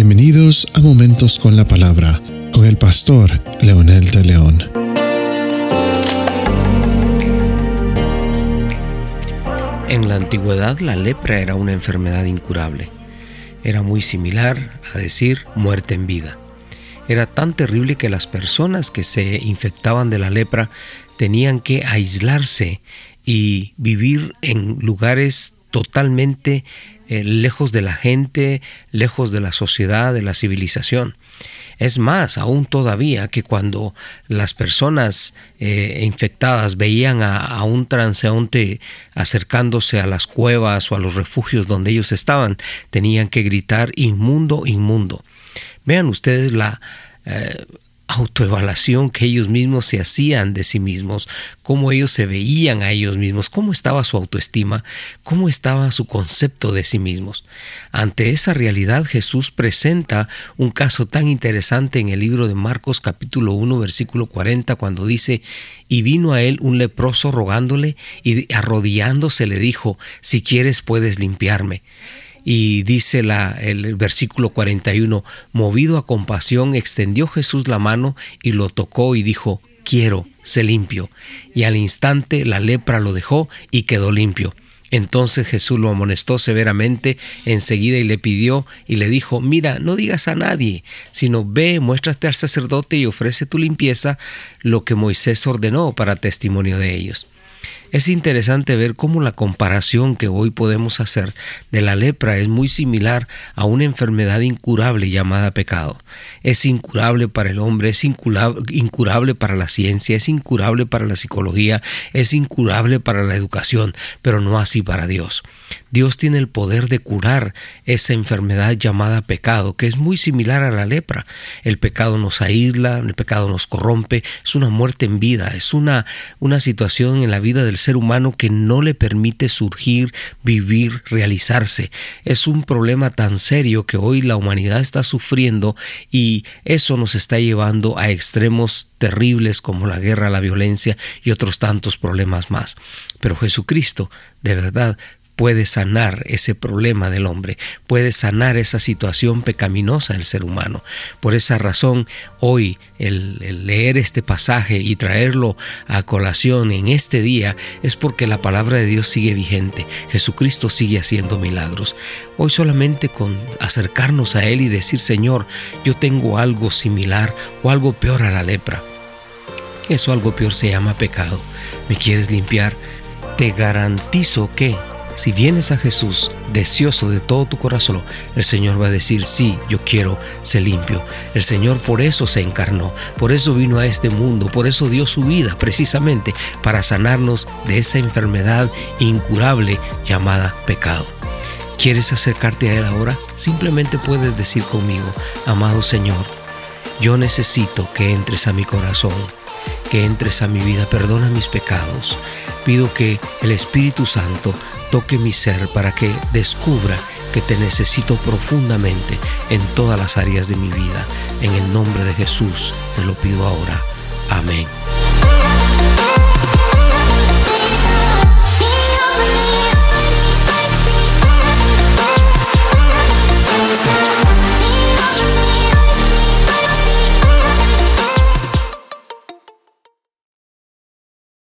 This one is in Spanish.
Bienvenidos a Momentos con la Palabra con el pastor Leonel de León. En la antigüedad la lepra era una enfermedad incurable. Era muy similar a decir muerte en vida. Era tan terrible que las personas que se infectaban de la lepra tenían que aislarse y vivir en lugares totalmente eh, lejos de la gente, lejos de la sociedad, de la civilización. Es más, aún todavía que cuando las personas eh, infectadas veían a, un transeúnte acercándose a las cuevas o a los refugios donde ellos estaban, tenían que gritar inmundo, inmundo. Vean ustedes la... Eh, autoevaluación que ellos mismos se hacían de sí mismos, cómo ellos se veían a ellos mismos, cómo estaba su autoestima, cómo estaba su concepto de sí mismos. Ante esa realidad Jesús presenta un caso tan interesante en el libro de Marcos capítulo 1 versículo 40 cuando dice, y vino a él un leproso rogándole y arrodillándose le dijo, si quieres puedes limpiarme. Y dice la, el versículo 41, movido a compasión, extendió Jesús la mano y lo tocó y dijo, quiero, sé limpio. Y al instante la lepra lo dejó y quedó limpio. Entonces Jesús lo amonestó severamente enseguida y le pidió y le dijo, mira, no digas a nadie, sino ve, muéstrate al sacerdote y ofrece tu limpieza, lo que Moisés ordenó para testimonio de ellos. Es interesante ver cómo la comparación que hoy podemos hacer de la lepra es muy similar a una enfermedad incurable llamada pecado. Es incurable para el hombre, es incurable, para la ciencia, es incurable para la psicología, es incurable para la educación, pero no así para Dios. Dios tiene el poder de curar esa enfermedad llamada pecado, que es muy similar a la lepra. El pecado nos aísla, el pecado nos corrompe, es una muerte en vida, es una, una situación en la vida del ser humano que no le permite surgir, vivir, realizarse. Es un problema tan serio que hoy la humanidad está sufriendo y eso nos está llevando a extremos terribles como la guerra, la violencia y otros tantos problemas más. Pero Jesucristo, de verdad, puede sanar ese problema del hombre, puede sanar esa situación pecaminosa del ser humano. Por esa razón, hoy el, leer este pasaje y traerlo a colación en este día es porque la palabra de Dios sigue vigente, Jesucristo sigue haciendo milagros. Hoy solamente con acercarnos a Él y decir, Señor, yo tengo algo similar o algo peor a la lepra. Eso algo peor se llama pecado. ¿Me quieres limpiar? Te garantizo que si vienes a Jesús deseoso de todo tu corazón, el Señor va a decir, sí, yo quiero ser limpio. El Señor por eso se encarnó, por eso vino a este mundo, por eso dio su vida precisamente para sanarnos de esa enfermedad incurable llamada pecado. ¿Quieres acercarte a Él ahora? Simplemente puedes decir conmigo, amado Señor, yo necesito que entres a mi corazón, que entres a mi vida, perdona mis pecados. Pido que el Espíritu Santo toque mi ser para que descubra que te necesito profundamente en todas las áreas de mi vida. En el nombre de Jesús te lo pido ahora. Amén.